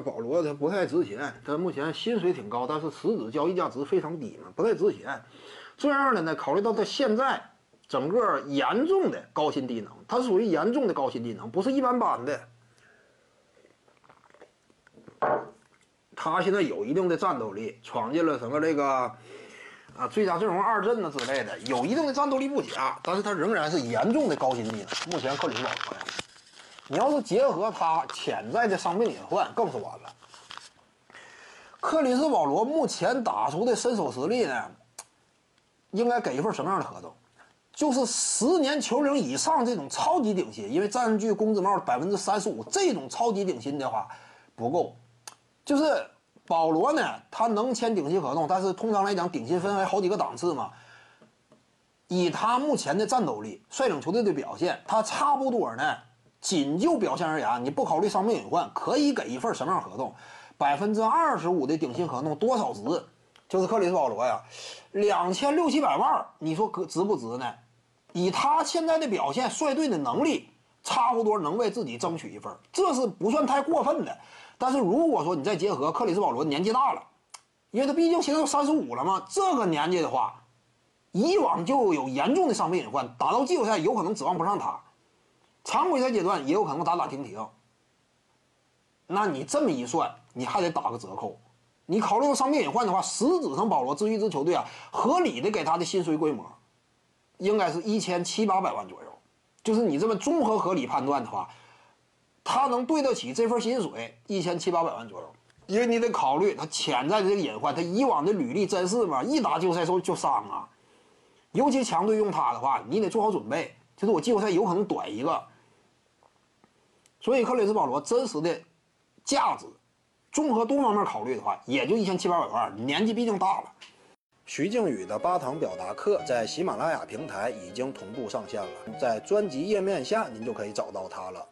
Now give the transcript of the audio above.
保罗他不太值钱，他目前薪水挺高，但是实质交易价值非常低嘛，不太值钱。这样的呢，考虑到他现在整个严重的高薪低能，他属于严重的高薪低能，不是一般般的。他现在有一定的战斗力，闯进了什么这个啊最佳阵容二阵呢之类的，有一定的战斗力不假，但是他仍然是严重的高薪低能。目前克里斯保罗呀。你要是结合他潜在的伤病隐患，更是完了。克里斯保罗目前打出的身手实力呢，应该给一份什么样的合同？就是十年球龄以上这种超级顶薪，因为占据工资帽百分之三十五，这种超级顶薪的话不够。就是保罗呢，他能签顶薪合同，但是通常来讲，顶薪分为好几个档次嘛。以他目前的战斗力、率领球队的表现，他差不多呢。仅就表现而言，你不考虑伤病隐患，可以给一份什么样合同？百分之二十五的顶薪合同多少值？就是克里斯保罗呀，两千六七百万，你说可值不值呢？以他现在的表现，率队的能力，差不多能为自己争取一份，这是不算太过分的。但是如果说你再结合克里斯保罗年纪大了，因为他毕竟现在都三十五了嘛，这个年纪的话，以往就有严重的伤病隐患，打到季后赛有可能指望不上他。常规赛阶段也有可能打打停停，那你这么一算，你还得打个折扣。你考虑到伤病隐患的话，实质上保罗至于这支球队啊，合理的给他的薪水规模，应该是一千七八百万左右。就是你这么综合合理判断的话，他能对得起这份薪水一千七八百万左右。因为你得考虑他潜在的这个隐患，他以往的履历真是嘛，一打季后赛时候就伤啊。尤其强队用他的话，你得做好准备，就是我季后赛有可能短一个。所以克里斯保罗真实的价值，综合多方面考虑的话，也就一千七八百万。年纪毕竟大了。徐静宇的八堂表达课在喜马拉雅平台已经同步上线了，在专辑页面下您就可以找到它了。